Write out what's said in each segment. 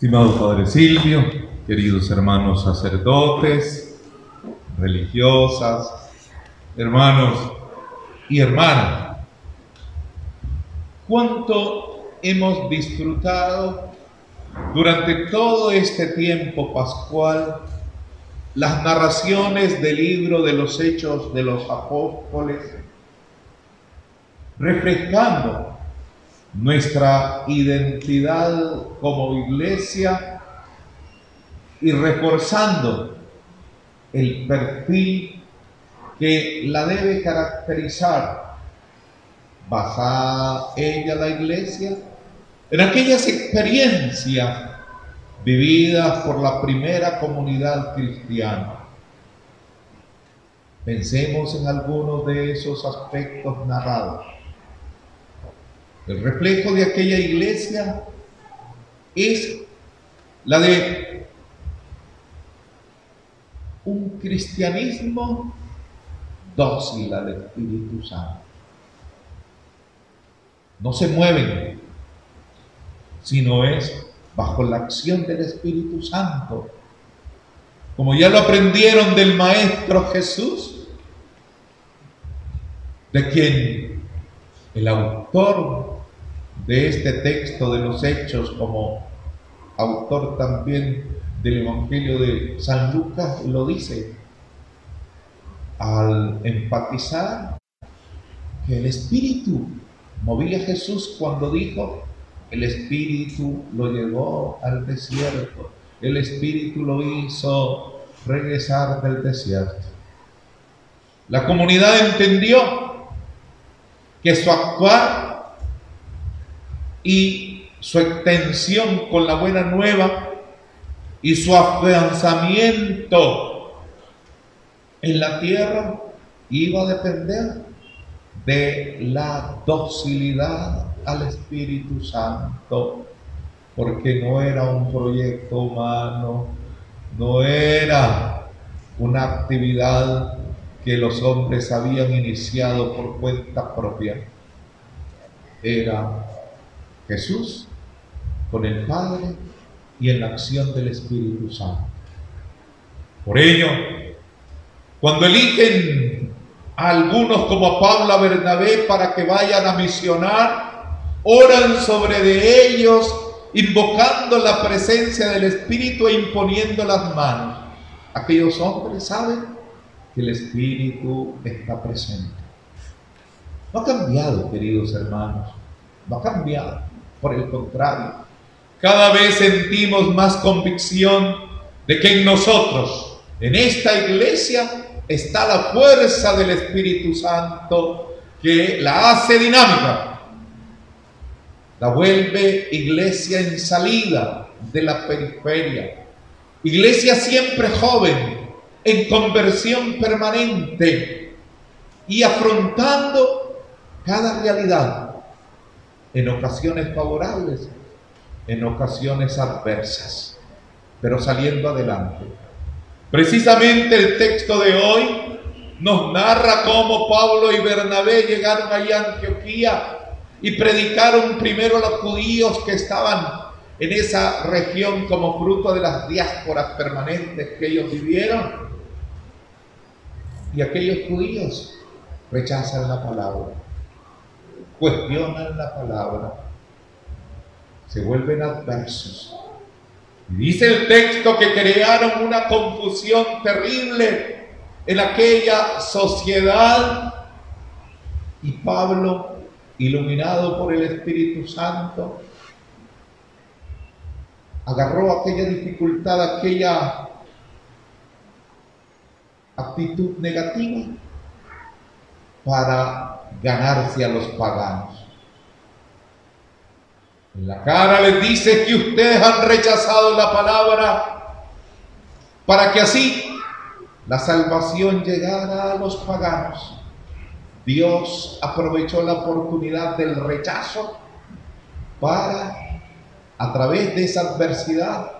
Estimado Padre Silvio, queridos hermanos sacerdotes, religiosas, hermanos y hermanas, cuánto hemos disfrutado durante todo este tiempo pascual las narraciones del libro de los hechos de los apóstoles, refrescando nuestra identidad como iglesia y reforzando el perfil que la debe caracterizar, basada ella la iglesia en aquellas experiencias vividas por la primera comunidad cristiana. Pensemos en algunos de esos aspectos narrados. El reflejo de aquella iglesia es la de un cristianismo dócil al Espíritu Santo. No se mueven, sino es bajo la acción del Espíritu Santo. Como ya lo aprendieron del Maestro Jesús, de quien el autor de este texto de los hechos como autor también del Evangelio de San Lucas lo dice al enfatizar que el Espíritu movía a Jesús cuando dijo, el Espíritu lo llevó al desierto, el Espíritu lo hizo regresar del desierto. La comunidad entendió que su actuar y su extensión con la buena nueva y su afianzamiento en la tierra iba a depender de la docilidad al Espíritu Santo, porque no era un proyecto humano, no era una actividad que los hombres habían iniciado por cuenta propia, era Jesús con el Padre y en la acción del Espíritu Santo. Por ello, cuando eligen a algunos como Pablo a Bernabé para que vayan a misionar, oran sobre de ellos, invocando la presencia del Espíritu e imponiendo las manos. Aquellos hombres saben que el Espíritu está presente. No ha cambiado, queridos hermanos, no ha cambiado. Por el contrario, cada vez sentimos más convicción de que en nosotros, en esta iglesia, está la fuerza del Espíritu Santo que la hace dinámica, la vuelve iglesia en salida de la periferia, iglesia siempre joven, en conversión permanente y afrontando cada realidad en ocasiones favorables, en ocasiones adversas, pero saliendo adelante. Precisamente el texto de hoy nos narra cómo Pablo y Bernabé llegaron allá a Antioquía y predicaron primero a los judíos que estaban en esa región como fruto de las diásporas permanentes que ellos vivieron. Y aquellos judíos rechazan la palabra cuestionan la palabra, se vuelven adversos. Y dice el texto que crearon una confusión terrible en aquella sociedad y Pablo, iluminado por el Espíritu Santo, agarró aquella dificultad, aquella actitud negativa para ganarse a los paganos. En la cara les dice que ustedes han rechazado la palabra para que así la salvación llegara a los paganos. Dios aprovechó la oportunidad del rechazo para, a través de esa adversidad,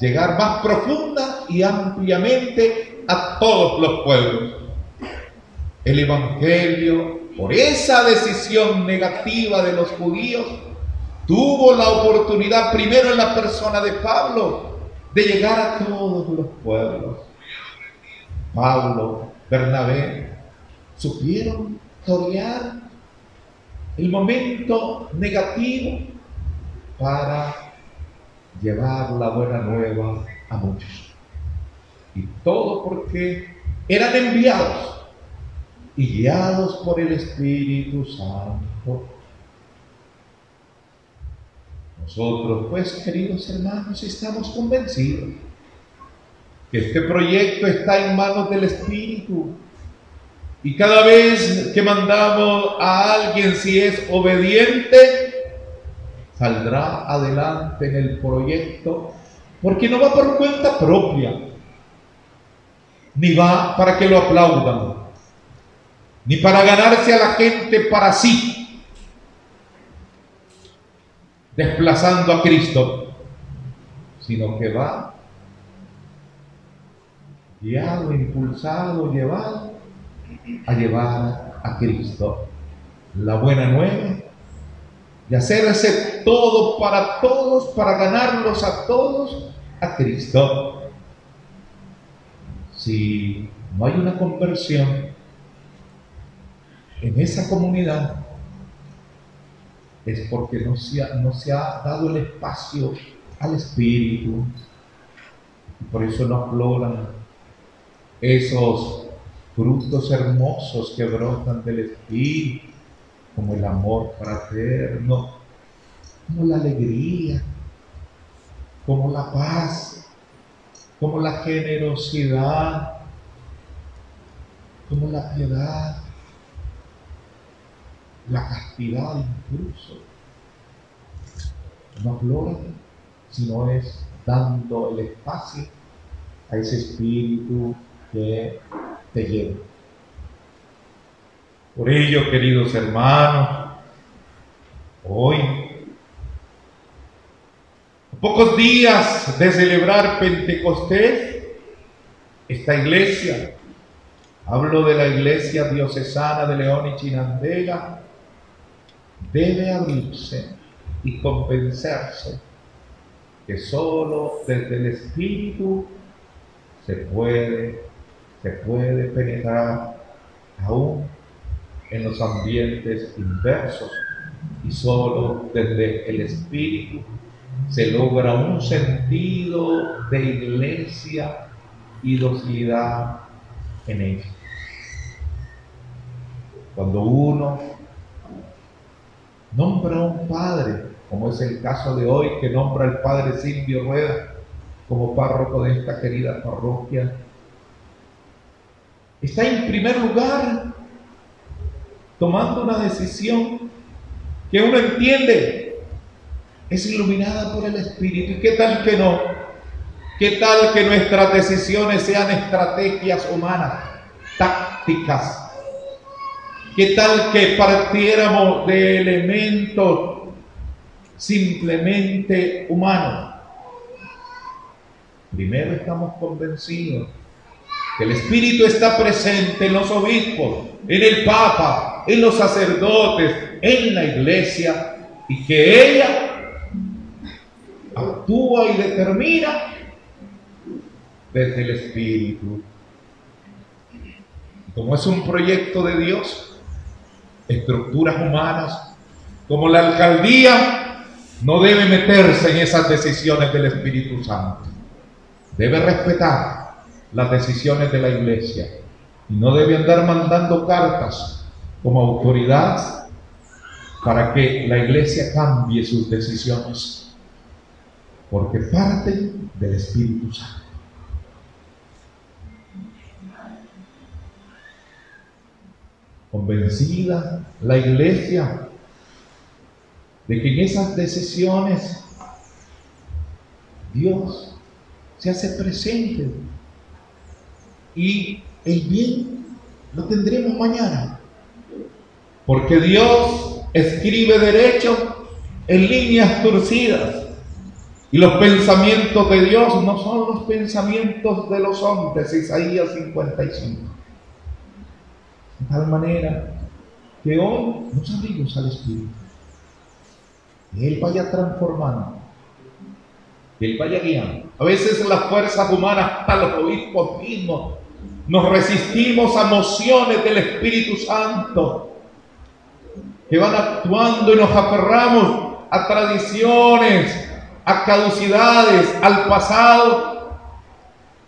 llegar más profunda y ampliamente a todos los pueblos. El Evangelio por esa decisión negativa de los judíos, tuvo la oportunidad primero en la persona de Pablo de llegar a todos los pueblos. Pablo, Bernabé, supieron torear el momento negativo para llevar la buena nueva a muchos. Y todo porque eran enviados y guiados por el Espíritu Santo. Nosotros, pues, queridos hermanos, estamos convencidos que este proyecto está en manos del Espíritu. Y cada vez que mandamos a alguien, si es obediente, saldrá adelante en el proyecto, porque no va por cuenta propia, ni va para que lo aplaudan, ni para ganarse a la gente para sí, desplazando a Cristo, sino que va guiado, impulsado, llevado a llevar a Cristo. La buena nueva y hacerse todo para todos, para ganarlos a todos a Cristo. Si no hay una conversión en esa comunidad, es porque no se ha, no se ha dado el espacio al Espíritu. Por eso no afloran esos frutos hermosos que brotan del Espíritu como el amor fraterno, como la alegría, como la paz, como la generosidad, como la piedad, la castidad incluso. No aflora, sino es dando el espacio a ese espíritu que te lleva. Por ello, queridos hermanos, hoy, a pocos días de celebrar Pentecostés, esta iglesia, hablo de la iglesia diocesana de León y Chinandega, debe abrirse y convencerse que solo desde el Espíritu se puede, se puede penetrar aún en los ambientes inversos y solo desde el espíritu se logra un sentido de iglesia y docilidad en ella. Cuando uno nombra a un padre, como es el caso de hoy que nombra al padre Silvio Rueda como párroco de esta querida parroquia, está en primer lugar tomando una decisión que uno entiende es iluminada por el Espíritu. ¿Y qué tal que no? ¿Qué tal que nuestras decisiones sean estrategias humanas, tácticas? ¿Qué tal que partiéramos de elementos simplemente humanos? Primero estamos convencidos que el Espíritu está presente en los obispos, en el Papa, en los sacerdotes, en la iglesia, y que ella actúa y determina desde el Espíritu. Como es un proyecto de Dios, estructuras humanas, como la alcaldía, no debe meterse en esas decisiones del Espíritu Santo. Debe respetar las decisiones de la iglesia y no debe andar mandando cartas como autoridad para que la iglesia cambie sus decisiones, porque parten del Espíritu Santo. Convencida la iglesia de que en esas decisiones Dios se hace presente y el bien lo tendremos mañana. Porque Dios escribe derecho en líneas torcidas. Y los pensamientos de Dios no son los pensamientos de los hombres, Isaías 55. De tal manera que hoy nos abrimos al Espíritu. Él vaya transformando, Él vaya guiando. A veces las fuerzas humanas, hasta los obispos mismos, nos resistimos a mociones del Espíritu Santo que van actuando y nos aferramos a tradiciones, a caducidades, al pasado.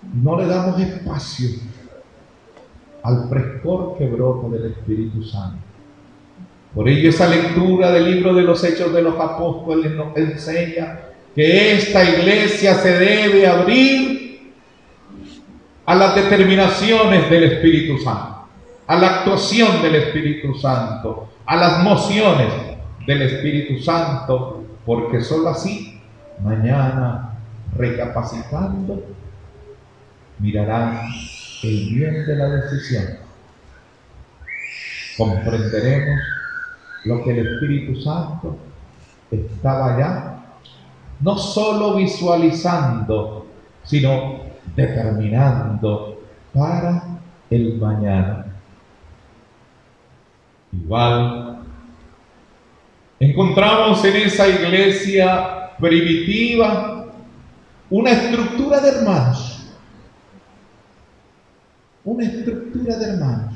No le damos espacio al frescor que brota del Espíritu Santo. Por ello esa lectura del libro de los Hechos de los Apóstoles nos enseña que esta iglesia se debe abrir a las determinaciones del Espíritu Santo, a la actuación del Espíritu Santo, a las mociones del Espíritu Santo, porque sólo así, mañana, recapacitando, mirarán el bien de la decisión. Comprenderemos lo que el Espíritu Santo estaba ya no solo visualizando, sino determinando para el mañana. Igual, encontramos en esa iglesia primitiva una estructura de hermanos, una estructura de hermanos,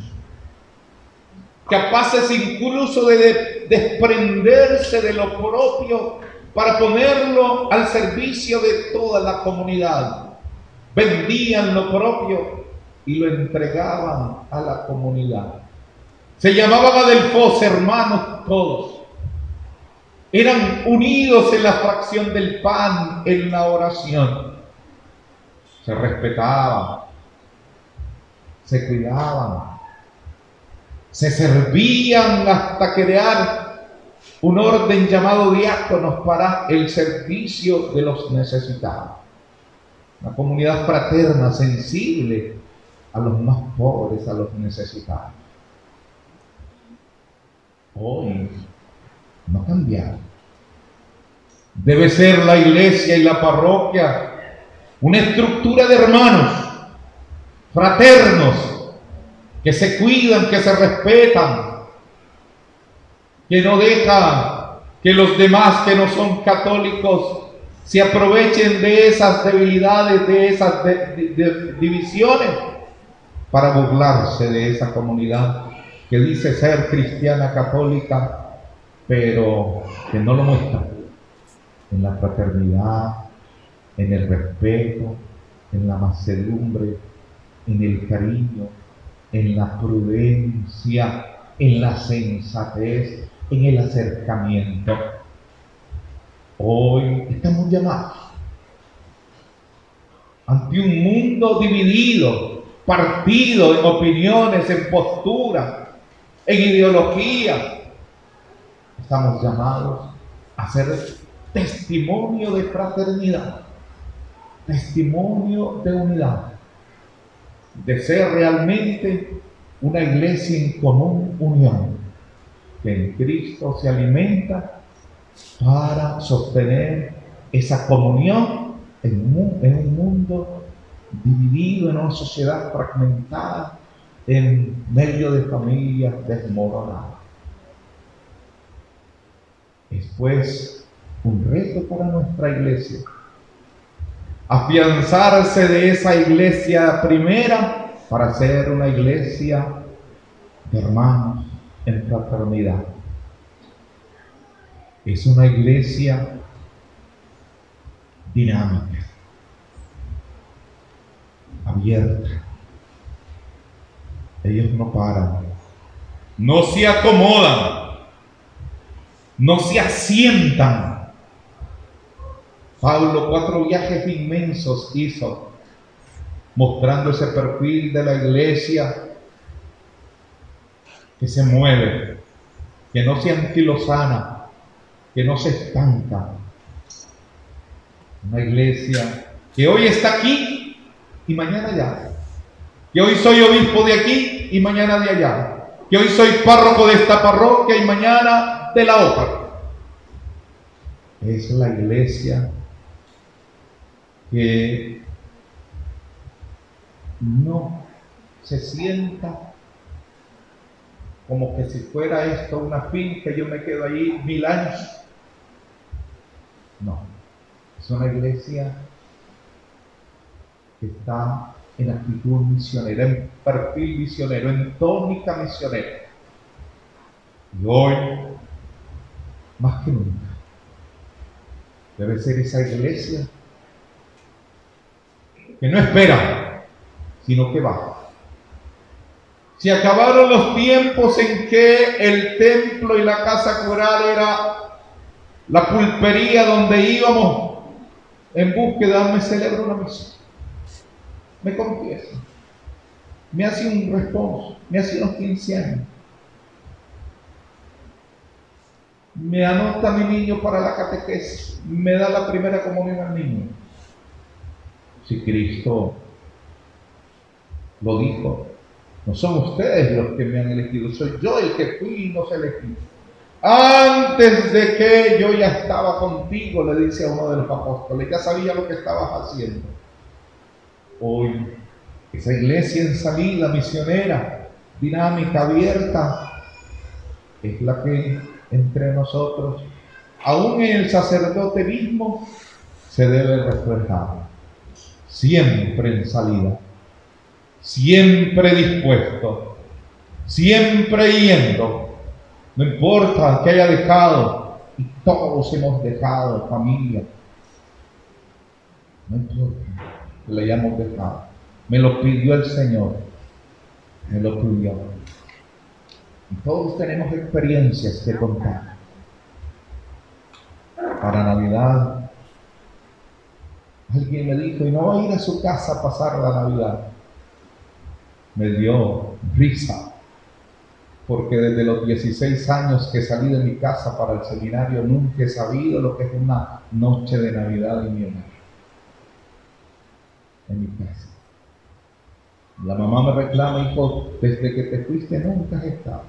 capaces incluso de desprenderse de lo propio para ponerlo al servicio de toda la comunidad. Vendían lo propio y lo entregaban a la comunidad. Se llamaban Adelfos hermanos todos. Eran unidos en la fracción del pan, en la oración. Se respetaban, se cuidaban, se servían hasta crear un orden llamado diáconos para el servicio de los necesitados. Una comunidad fraterna, sensible a los más pobres, a los necesitados. Hoy no ha. Debe ser la iglesia y la parroquia una estructura de hermanos fraternos que se cuidan, que se respetan, que no deja que los demás que no son católicos se aprovechen de esas debilidades, de esas divisiones, para burlarse de esa comunidad que dice ser cristiana católica, pero que no lo muestra. En la fraternidad, en el respeto, en la mansedumbre, en el cariño, en la prudencia, en la sensatez, en el acercamiento. Hoy estamos llamados ante un mundo dividido, partido en opiniones, en postura, en ideología. Estamos llamados a ser testimonio de fraternidad, testimonio de unidad, de ser realmente una iglesia en común unión que en Cristo se alimenta para sostener esa comunión en un, mundo dividido, en una sociedad fragmentada, en medio de familias desmoronadas. Es pues un reto para nuestra iglesia afianzarse de esa iglesia primera para ser una iglesia de hermanos, en fraternidad. Es una iglesia dinámica, abierta. Ellos no paran, no se acomodan, no se asientan. Pablo cuatro viajes inmensos hizo mostrando ese perfil de la iglesia que se mueve, que no se anquilosana, que no se estanca. Una iglesia que hoy está aquí y mañana allá. Que hoy soy obispo de aquí y mañana de allá. Que hoy soy párroco de esta parroquia y mañana de la otra. Es la iglesia que no se sienta como que si fuera esto una finca, yo me quedo ahí mil años. No, es una iglesia que está en actitud misionera, en perfil misionero, en tónica misionera. Y hoy, más que nunca, debe ser esa iglesia que no espera, sino que va. Se acabaron los tiempos en que el templo y la casa coral era la pulpería donde íbamos en búsqueda, me celebro una misa, me confieso, me hace un responso, me hace unos 15 años, me anota mi niño para la catequesis, me da la primera comunión al niño. Si Cristo lo dijo, no son ustedes los que me han elegido, soy yo el que fui y no se elegí. Antes de que yo ya estaba contigo, le dice a uno de los apóstoles, ya sabía lo que estabas haciendo. Hoy, esa iglesia en salida, misionera, dinámica, abierta, es la que entre nosotros, aún en el sacerdote mismo, se debe reflejar. Siempre en salida siempre dispuesto, siempre yendo, no importa que haya dejado, y todos hemos dejado familia, no importa que le hayamos dejado, me lo pidió el Señor, me lo pidió. Y todos tenemos experiencias que contar. Para Navidad, alguien me dijo, y no va a ir a su casa a pasar la Navidad me dio risa, porque desde los 16 años que salí de mi casa para el seminario nunca he sabido lo que es una noche de Navidad en mi hogar, en mi casa. La mamá me reclama, hijo, desde que te fuiste nunca has estado.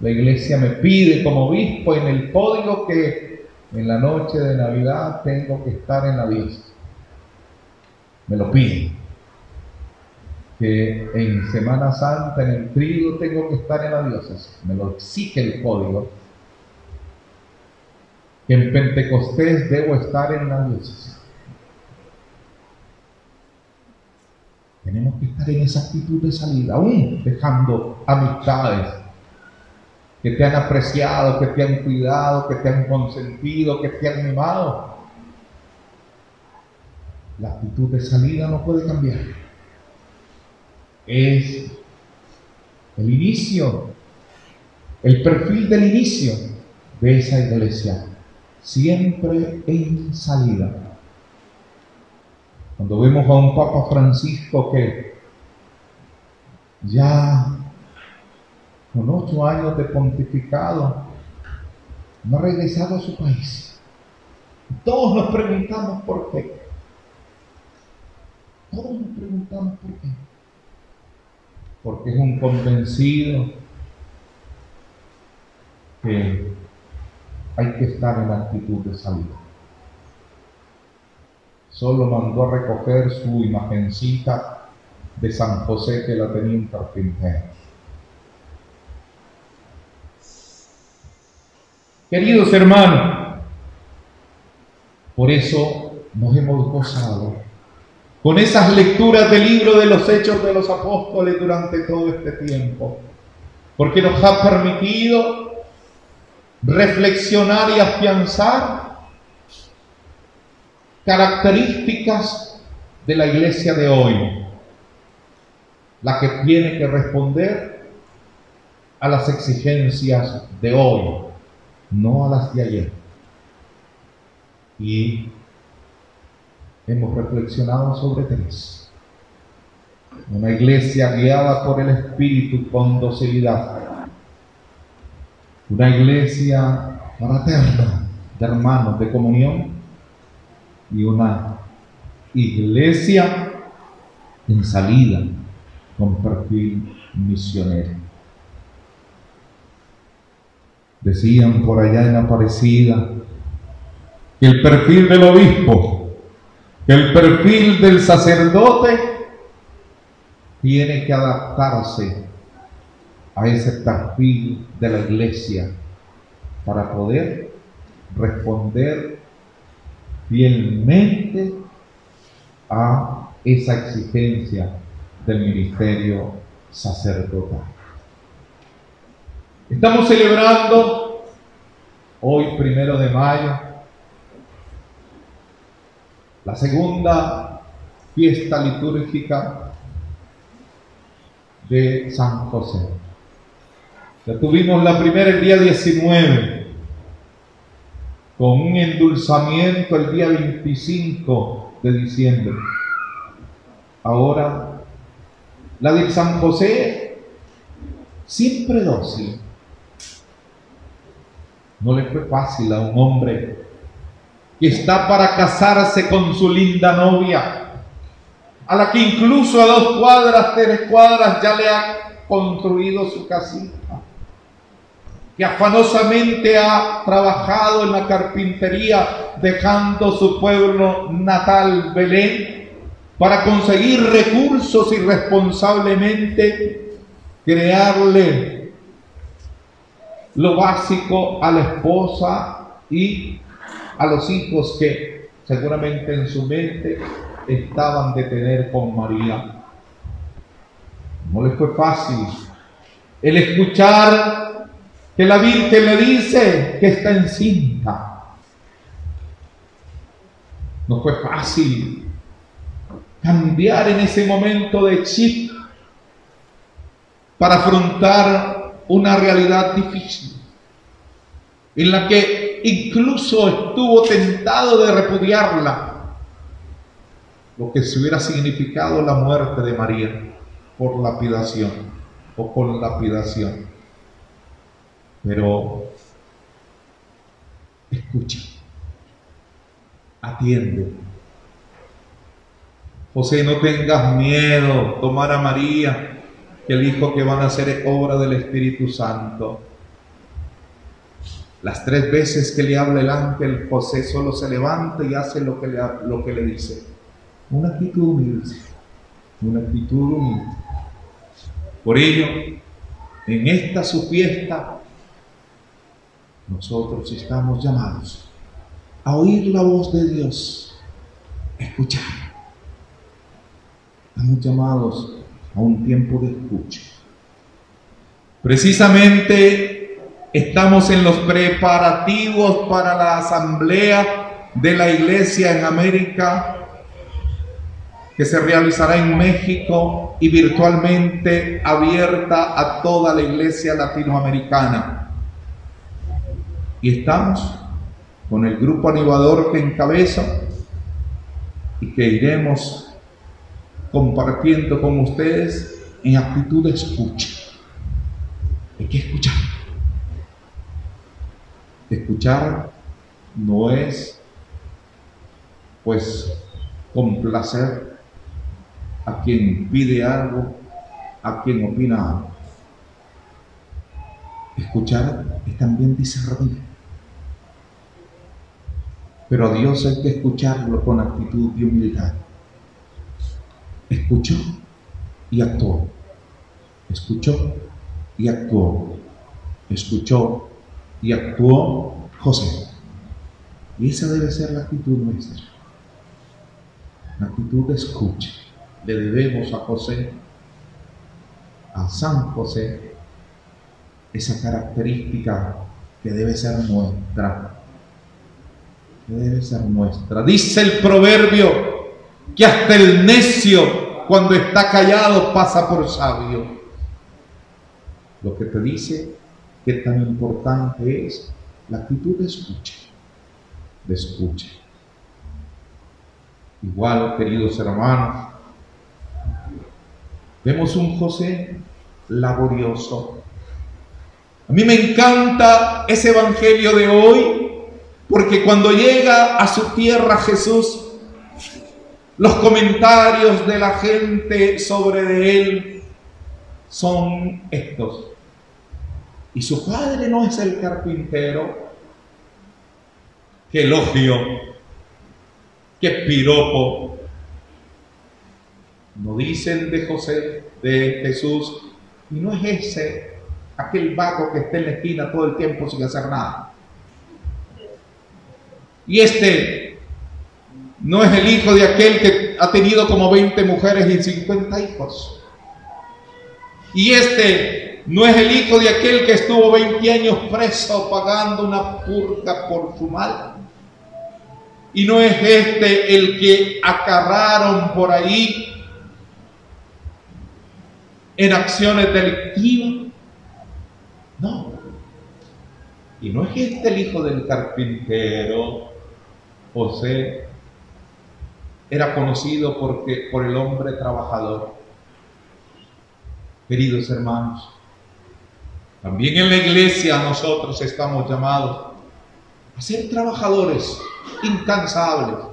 La iglesia me pide como obispo en el código que en la noche de Navidad tengo que estar en la vista. Me lo pide que en Semana Santa, en el trigo, tengo que estar en la diócesis. Me lo exige el código. Que en Pentecostés debo estar en la diócesis. Tenemos que estar en esa actitud de salida, aún dejando amistades que te han apreciado, que te han cuidado, que te han consentido, que te han mimado. La actitud de salida no puede cambiar es el inicio, el perfil del inicio de esa iglesia, siempre en salida. Cuando vemos a un Papa Francisco que ya con ocho años de pontificado no ha regresado a su país. Todos nos preguntamos por qué. Todos nos preguntamos por qué porque es un convencido que hay que estar en actitud de salida. Solo mandó a recoger su imagencita de San José que la tenía en carpintero. Queridos hermanos, por eso nos hemos gozado con esas lecturas del libro de los hechos de los apóstoles durante todo este tiempo, porque nos ha permitido reflexionar y afianzar características de la iglesia de hoy, la que tiene que responder a las exigencias de hoy, no a las de ayer. Y hemos reflexionado sobre tres. Una iglesia guiada por el Espíritu con docilidad. Una iglesia fraterna de hermanos de comunión. Y una iglesia en salida con perfil misionero. Decían por allá en Aparecida que el perfil del obispo el perfil del sacerdote tiene que adaptarse a ese perfil de la iglesia para poder responder fielmente a esa exigencia del ministerio sacerdotal. Estamos celebrando hoy, primero de mayo, la segunda fiesta litúrgica de San José. Ya tuvimos la primera el día 19, con un endulzamiento el día 25 de diciembre. Ahora, la de San José, siempre dócil. No le fue fácil a un hombre que está para casarse con su linda novia, a la que incluso a dos cuadras, tres cuadras ya le ha construido su casita, que afanosamente ha trabajado en la carpintería dejando su pueblo natal Belén para conseguir recursos y responsablemente crearle lo básico a la esposa y a los hijos que seguramente en su mente estaban de tener con María. No les fue fácil el escuchar que la Virgen le dice que está encinta. No fue fácil cambiar en ese momento de chip para afrontar una realidad difícil en la que incluso estuvo tentado de repudiarla, lo que se hubiera significado la muerte de María por lapidación o con lapidación. Pero escucha, atiende. José, no tengas miedo, tomar a María, que el hijo que van a hacer es obra del Espíritu Santo. Las tres veces que le habla el ángel, José solo se levanta y hace lo que le, lo que le dice. Una actitud humilde, una actitud humilde. Por ello, en esta su fiesta, nosotros estamos llamados a oír la voz de Dios, a escuchar. Estamos llamados a un tiempo de escucha. Precisamente Estamos en los preparativos para la asamblea de la iglesia en América que se realizará en México y virtualmente abierta a toda la iglesia latinoamericana. Y estamos con el grupo animador que encabeza y que iremos compartiendo con ustedes en actitud de escucha. Hay que escuchar. Escuchar no es, pues, complacer a quien pide algo, a quien opina algo. Escuchar es también discernir. Pero a Dios hay que escucharlo con actitud de humildad. Escuchó y actuó. Escuchó y actuó. Escuchó y actuó José. Y esa debe ser la actitud nuestra. La actitud de escucha. Le debemos a José, a San José, esa característica que debe ser nuestra. Que debe ser nuestra. Dice el proverbio que hasta el necio cuando está callado pasa por sabio. Lo que te dice qué tan importante es la actitud de escucha, de escucha. Igual, queridos hermanos, vemos un José laborioso. A mí me encanta ese evangelio de hoy, porque cuando llega a su tierra Jesús, los comentarios de la gente sobre él son estos y su padre no es el carpintero, qué elogio, qué piropo. No dicen de José, de Jesús, y no es ese aquel vago que está en la esquina todo el tiempo sin hacer nada. Y este no es el hijo de aquel que ha tenido como 20 mujeres y 50 hijos. Y este no es el hijo de aquel que estuvo 20 años preso pagando una purga por su mal. Y no es este el que acarraron por ahí en acciones delictivas. No. Y no es este el hijo del carpintero, José, era conocido porque, por el hombre trabajador. Queridos hermanos, también en la iglesia nosotros estamos llamados a ser trabajadores incansables,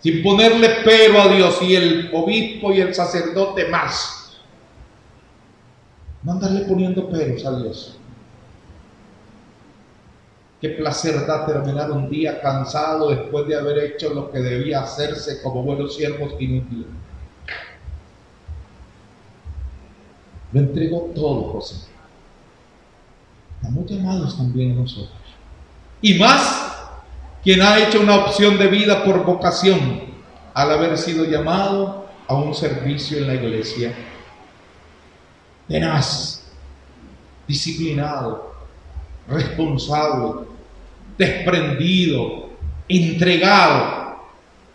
sin ponerle pero a Dios y el obispo y el sacerdote más. No andarle poniendo peros a Dios. Qué placer da terminar un día cansado después de haber hecho lo que debía hacerse como buenos siervos inútiles. Lo entregó todo José. Estamos llamados también nosotros. Y más quien ha hecho una opción de vida por vocación al haber sido llamado a un servicio en la iglesia. Tenaz, disciplinado, responsable, desprendido, entregado,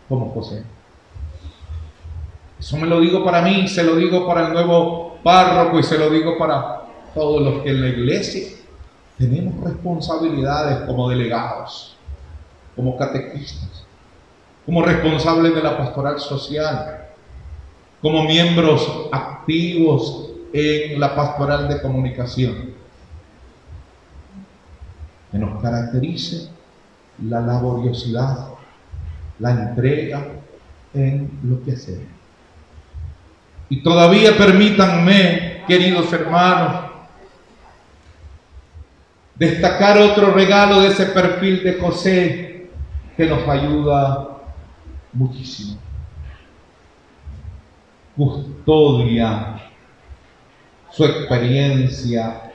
como José. Eso me lo digo para mí, se lo digo para el nuevo párroco y se lo digo para todos los que en la iglesia tenemos responsabilidades como delegados, como catequistas, como responsables de la pastoral social, como miembros activos en la pastoral de comunicación. Que nos caracterice la laboriosidad, la entrega en lo que hacemos. Y todavía permítanme, queridos hermanos, destacar otro regalo de ese perfil de José que nos ayuda muchísimo. Custodia su experiencia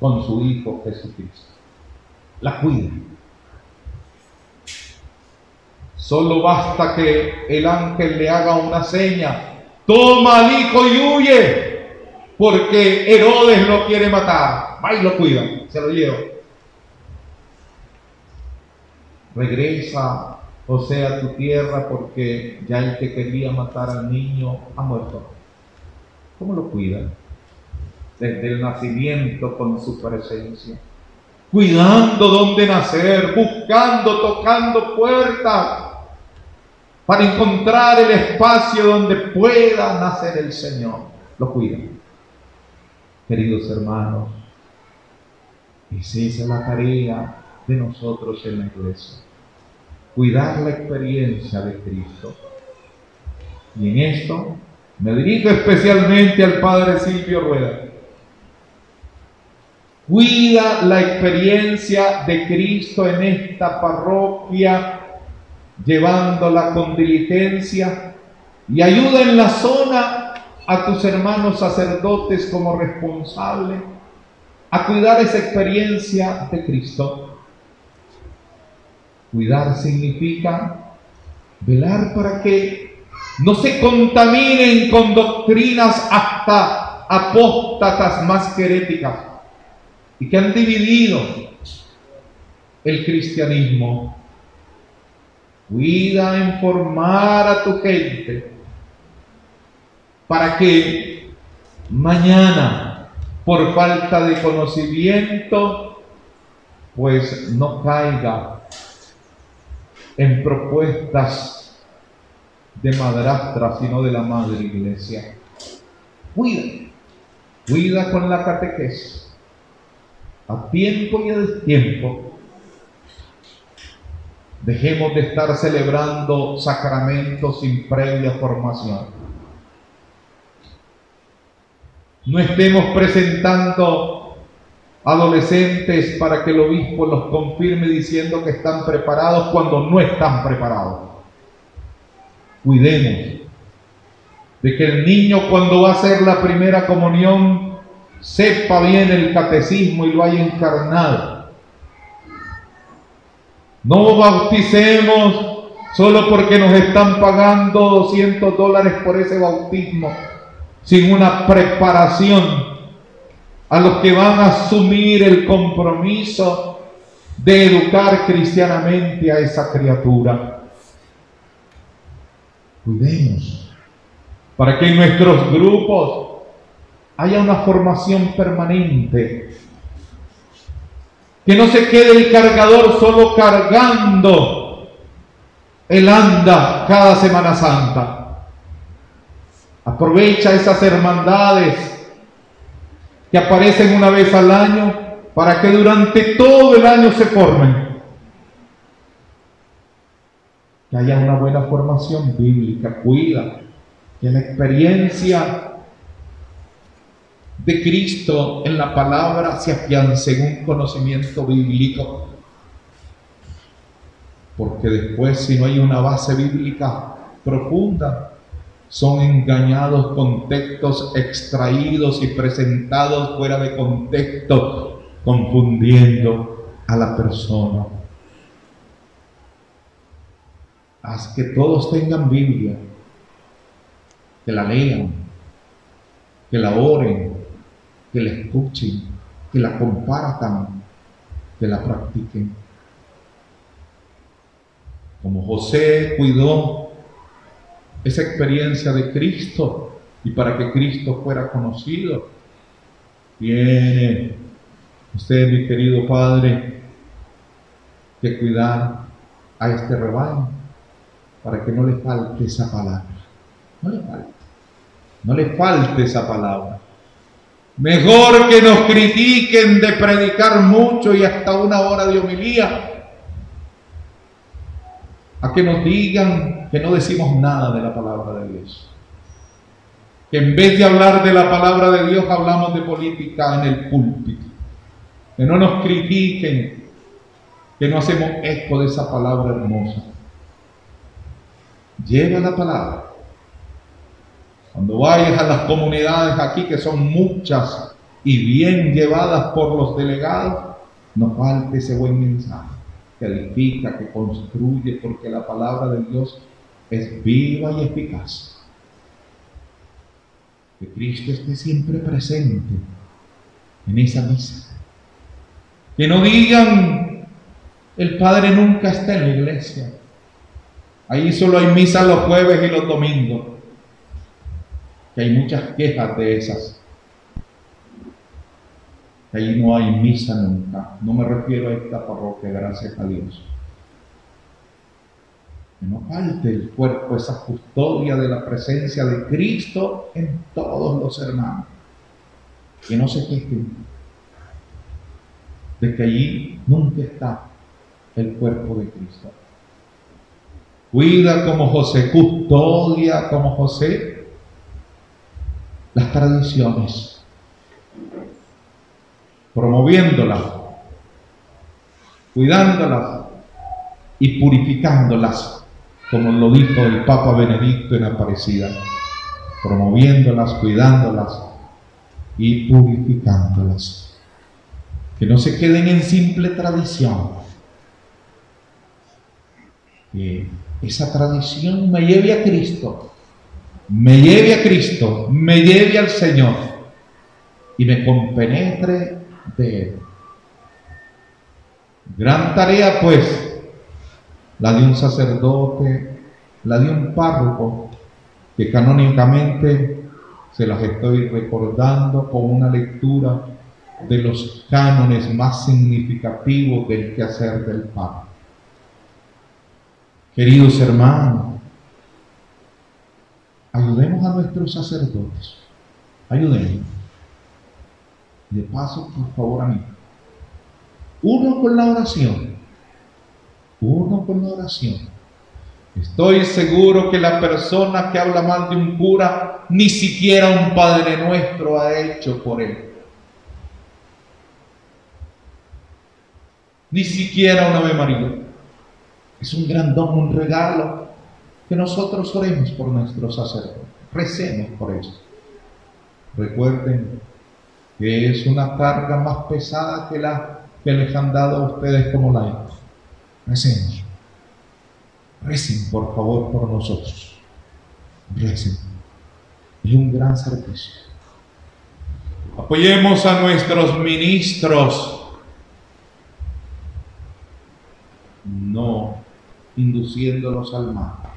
con su Hijo Jesucristo. La cuida. Solo basta que el ángel le haga una seña. Toma al hijo y huye, porque Herodes lo quiere matar. Va y lo cuida se lo llevo. Regresa, José, a tu tierra porque ya el que quería matar al niño ha muerto. ¿Cómo lo cuida? Desde el nacimiento con su presencia. Cuidando dónde nacer, buscando, tocando puertas para encontrar el espacio donde pueda nacer el Señor. Lo cuida. Queridos hermanos, esa es la tarea de nosotros en la iglesia. Cuidar la experiencia de Cristo. Y en esto me dirijo especialmente al Padre Silvio Rueda. Cuida la experiencia de Cristo en esta parroquia, llevándola con diligencia y ayuda en la zona a tus hermanos sacerdotes como responsables a cuidar esa experiencia de Cristo. Cuidar significa velar para que no se contaminen con doctrinas hasta apóstatas más queréticas y que han dividido el cristianismo. Cuida en formar a tu gente para que mañana por falta de conocimiento, pues no caiga en propuestas de madrastra, sino de la madre iglesia. Cuida, cuida con la catequesis, a tiempo y a destiempo. Dejemos de estar celebrando sacramentos sin previa formación no estemos presentando adolescentes para que el obispo los confirme diciendo que están preparados cuando no están preparados. Cuidemos de que el niño cuando va a hacer la primera comunión sepa bien el catecismo y lo haya encarnado. No bauticemos solo porque nos están pagando 200 dólares por ese bautismo, sin una preparación a los que van a asumir el compromiso de educar cristianamente a esa criatura. Cuidemos para que en nuestros grupos haya una formación permanente. Que no se quede el cargador solo cargando el anda cada Semana Santa. Aprovecha esas hermandades que aparecen una vez al año para que durante todo el año se formen. Que haya una buena formación bíblica, cuida que la experiencia de Cristo en la palabra se afiance en un conocimiento bíblico. Porque después si no hay una base bíblica profunda, son engañados con textos extraídos y presentados fuera de contexto, confundiendo a la persona. Haz que todos tengan Biblia, que la lean, que la oren, que la escuchen, que la compartan, que la practiquen. Como José cuidó esa experiencia de Cristo y para que Cristo fuera conocido, tiene usted, mi querido Padre, que cuidar a este rebaño para que no le falte esa palabra. No le falte. No le falte esa palabra. Mejor que nos critiquen de predicar mucho y hasta una hora de homilía, a que nos digan que no decimos nada de la palabra de Dios. Que en vez de hablar de la palabra de Dios hablamos de política en el púlpito. Que no nos critiquen, que no hacemos eco de esa palabra hermosa. Lleva la palabra cuando vayas a las comunidades aquí, que son muchas y bien llevadas por los delegados, no falte ese buen mensaje que edifica, que construye, porque la palabra de Dios es viva y eficaz. Que Cristo esté siempre presente en esa misa. Que no digan, el Padre nunca está en la iglesia. Ahí solo hay misa los jueves y los domingos que hay muchas quejas de esas. Que ahí no hay misa nunca. No me refiero a esta parroquia, gracias a Dios. Que no falte el cuerpo, esa custodia de la presencia de Cristo en todos los hermanos. Que no se quejen de que allí nunca está el cuerpo de Cristo. Cuida como José, custodia como José las tradiciones, promoviéndolas, cuidándolas y purificándolas, como lo dijo el Papa Benedicto en Aparecida, promoviéndolas, cuidándolas y purificándolas. Que no se queden en simple tradición. Que esa tradición me lleve a Cristo me lleve a Cristo, me lleve al Señor y me compenetre de Él. Gran tarea pues, la de un sacerdote, la de un párroco, que canónicamente se las estoy recordando con una lectura de los cánones más significativos del quehacer del Papa. Queridos hermanos, Ayudemos a nuestros sacerdotes. Ayudemos. De paso, por favor, a mí. Uno con la oración. Uno con la oración. Estoy seguro que la persona que habla mal de un cura, ni siquiera un Padre Nuestro ha hecho por él. Ni siquiera una Ave María. Es un gran don, un regalo que nosotros oremos por nuestros sacerdotes, recemos por ellos. Recuerden que es una carga más pesada que la que les han dado a ustedes como laicos. Recemos. Recen, por favor, por nosotros. Recen. Es un gran servicio. Apoyemos a nuestros ministros. No induciéndolos al mal.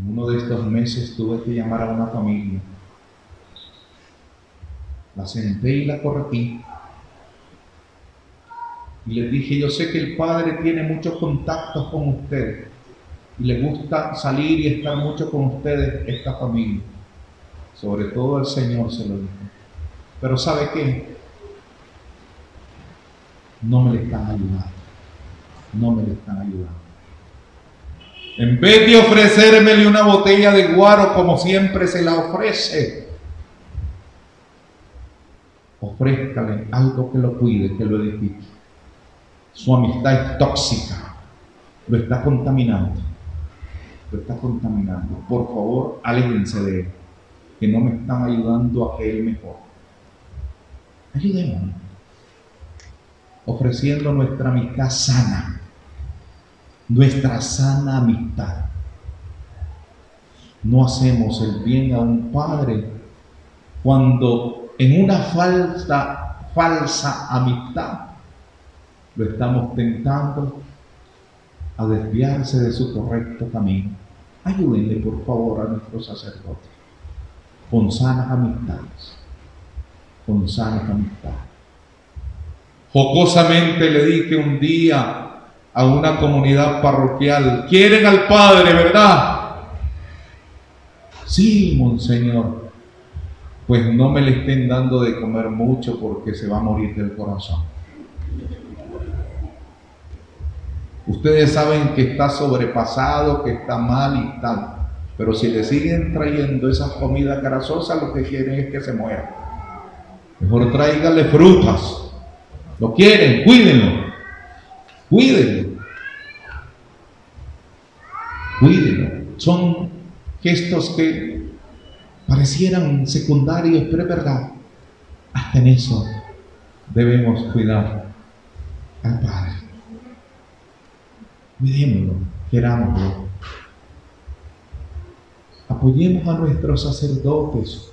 En uno de estos meses tuve que llamar a una familia. La senté y la corregí. Y les dije, yo sé que el Padre tiene muchos contactos con ustedes y le gusta salir y estar mucho con ustedes, esta familia. Sobre todo el Señor se lo dijo. Pero ¿sabe qué? No me le están ayudando. No me le están ayudando. En vez de ofrecérmele una botella de guaro como siempre se la ofrece, ofrézcale algo que lo cuide, que lo edifique. Su amistad es tóxica, lo está contaminando, lo está contaminando. Por favor, aléjense de él, que no me están ayudando a que él mejore. Ayudémonos, ofreciendo nuestra amistad sana, nuestra sana amistad. No hacemos el bien a un padre cuando en una falsa, falsa amistad lo estamos tentando a desviarse de su correcto camino. Ayúdenle por favor a nuestro sacerdote con sanas amistades, con sanas amistades. Jocosamente le dije un día a una comunidad parroquial, quieren al Padre, ¿verdad? Sí, monseñor. Pues no me le estén dando de comer mucho porque se va a morir del corazón. Ustedes saben que está sobrepasado, que está mal y tal. Pero si le siguen trayendo esas comidas grasosas, lo que quieren es que se muera. Mejor tráigale frutas. Lo quieren, cuídenlo. Cuídenlo. Cuídenlo. Son gestos que parecieran secundarios, pero es verdad. Hasta en eso debemos cuidar al Padre. Cuidémoslo, querámoslo. Apoyemos a nuestros sacerdotes,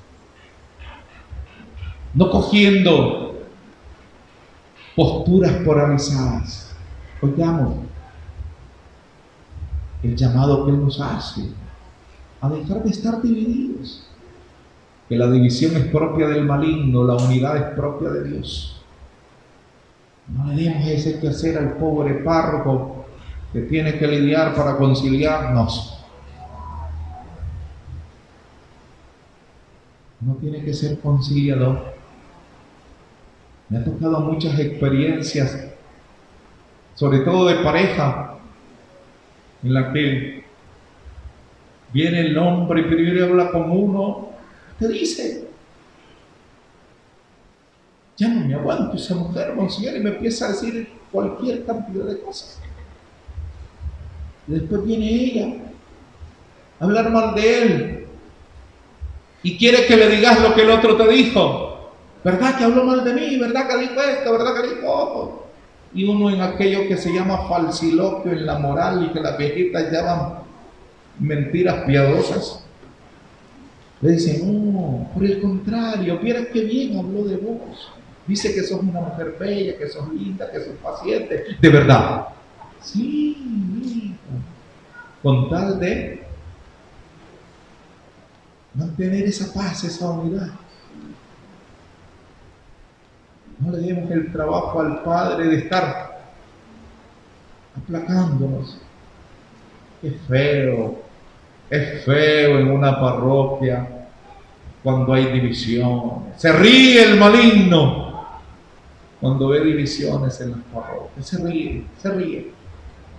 no cogiendo posturas polarizadas. Oigamos el llamado que Él nos hace a dejar de estar divididos. Que la división es propia del maligno, la unidad es propia de Dios. No le demos ese que hacer al pobre párroco que tiene que lidiar para conciliarnos. No tiene que ser conciliador. Me ha tocado muchas experiencias, sobre todo de pareja, en la que viene el hombre y primero habla con uno, te dice, ya no me aguanto esa mujer, monseñor, y me empieza a decir cualquier cantidad de cosas. Después viene ella a hablar mal de él. Y quiere que le digas lo que el otro te dijo. ¿Verdad que habló mal de mí? ¿Verdad que dijo esto? ¿Verdad que dijo Y uno en aquello que se llama falsiloquio en la moral y que las viejitas llaman mentiras piadosas. Le dice, no, por el contrario, vieras que bien habló de vos. Dice que sos una mujer bella, que sos linda, que sos paciente. De verdad. Sí, con tal de mantener esa paz, esa unidad. No le demos el trabajo al Padre de estar aplacándonos. Es feo, es feo en una parroquia cuando hay división. Se ríe el maligno cuando ve divisiones en las parroquias. Se ríe, se ríe.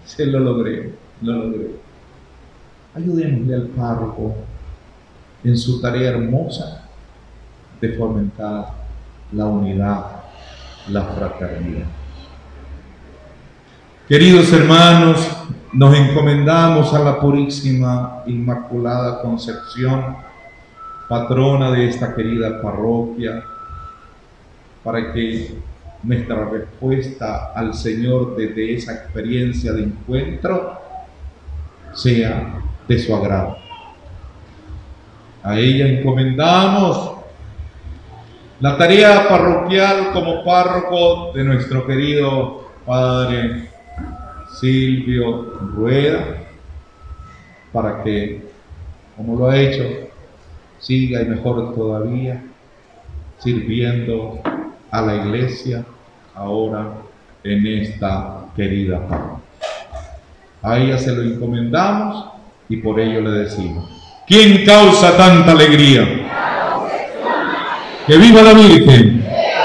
Se lo logré, lo logré. Ayudémosle al párroco en su tarea hermosa de fomentar la unidad, la fraternidad. Queridos hermanos, nos encomendamos a la Purísima Inmaculada Concepción, patrona de esta querida parroquia, para que nuestra respuesta al Señor desde esa experiencia de encuentro sea de su agrado. A ella encomendamos la tarea parroquial como párroco de nuestro querido Padre Silvio Rueda, para que, como lo ha hecho, siga y mejor todavía sirviendo a la iglesia ahora en esta querida parroquia. A ella se lo encomendamos y por ello le decimos, ¿quién causa tanta alegría? ¡Que viva la Virgen!